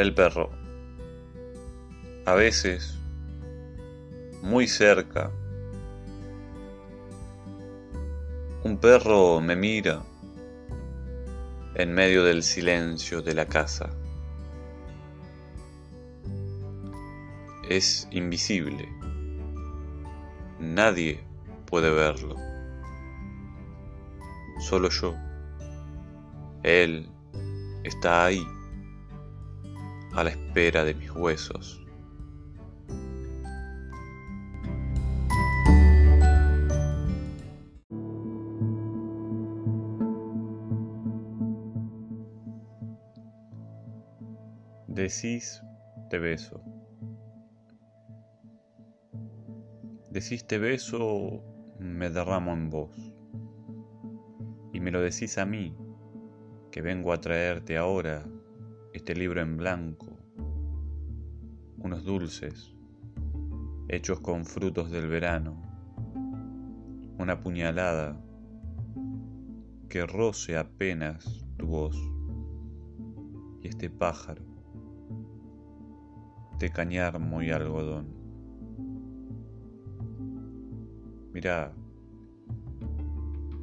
El perro. A veces, muy cerca, un perro me mira en medio del silencio de la casa. Es invisible. Nadie puede verlo. Solo yo. Él está ahí a la espera de mis huesos. Decís te beso. Decís te beso, me derramo en vos. Y me lo decís a mí, que vengo a traerte ahora este libro en blanco, unos dulces hechos con frutos del verano, una puñalada que roce apenas tu voz y este pájaro de cañarmo y algodón. Mira,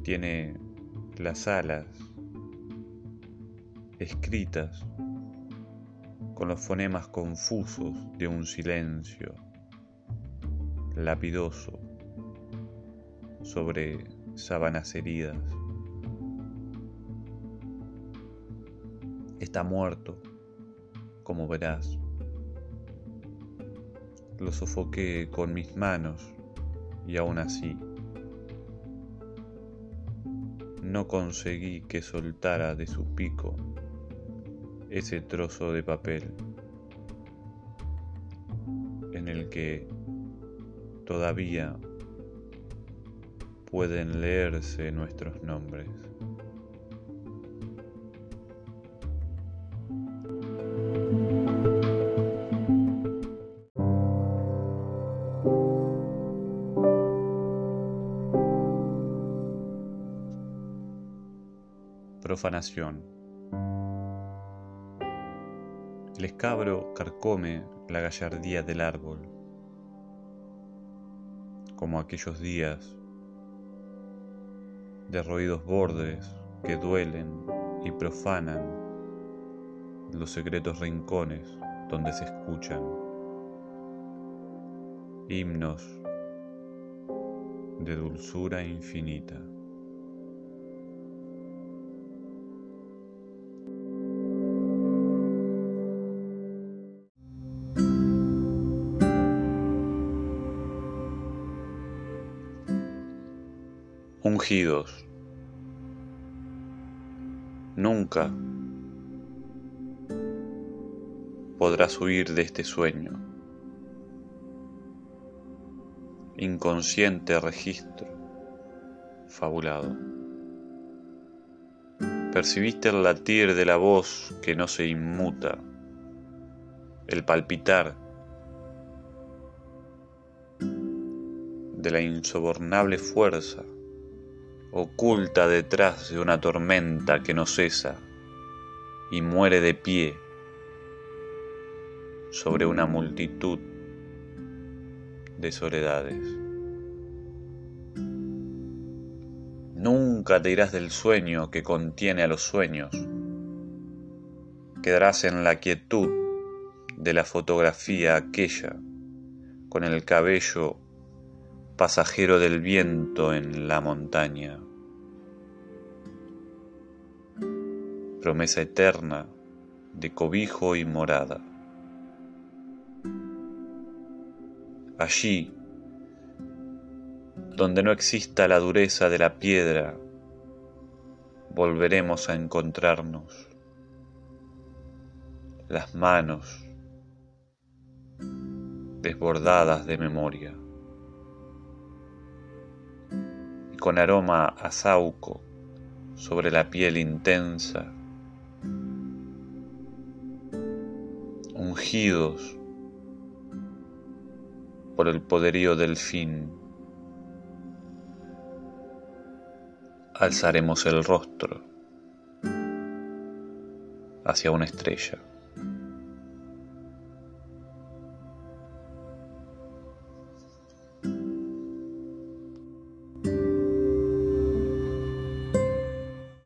tiene las alas escritas con los fonemas confusos de un silencio lapidoso sobre sábanas heridas. Está muerto, como verás. Lo sofoqué con mis manos y aún así no conseguí que soltara de su pico ese trozo de papel en el que todavía pueden leerse nuestros nombres. Profanación. El escabro carcome la gallardía del árbol, como aquellos días de roídos bordes que duelen y profanan los secretos rincones donde se escuchan himnos de dulzura infinita. Ungidos. Nunca podrás huir de este sueño. Inconsciente registro fabulado. Percibiste el latir de la voz que no se inmuta, el palpitar de la insobornable fuerza oculta detrás de una tormenta que no cesa y muere de pie sobre una multitud de soledades. Nunca te irás del sueño que contiene a los sueños. Quedarás en la quietud de la fotografía aquella, con el cabello pasajero del viento en la montaña. Promesa eterna de cobijo y morada. Allí, donde no exista la dureza de la piedra, volveremos a encontrarnos. Las manos desbordadas de memoria. Con aroma a sauco sobre la piel intensa, ungidos por el poderío del fin. Alzaremos el rostro hacia una estrella.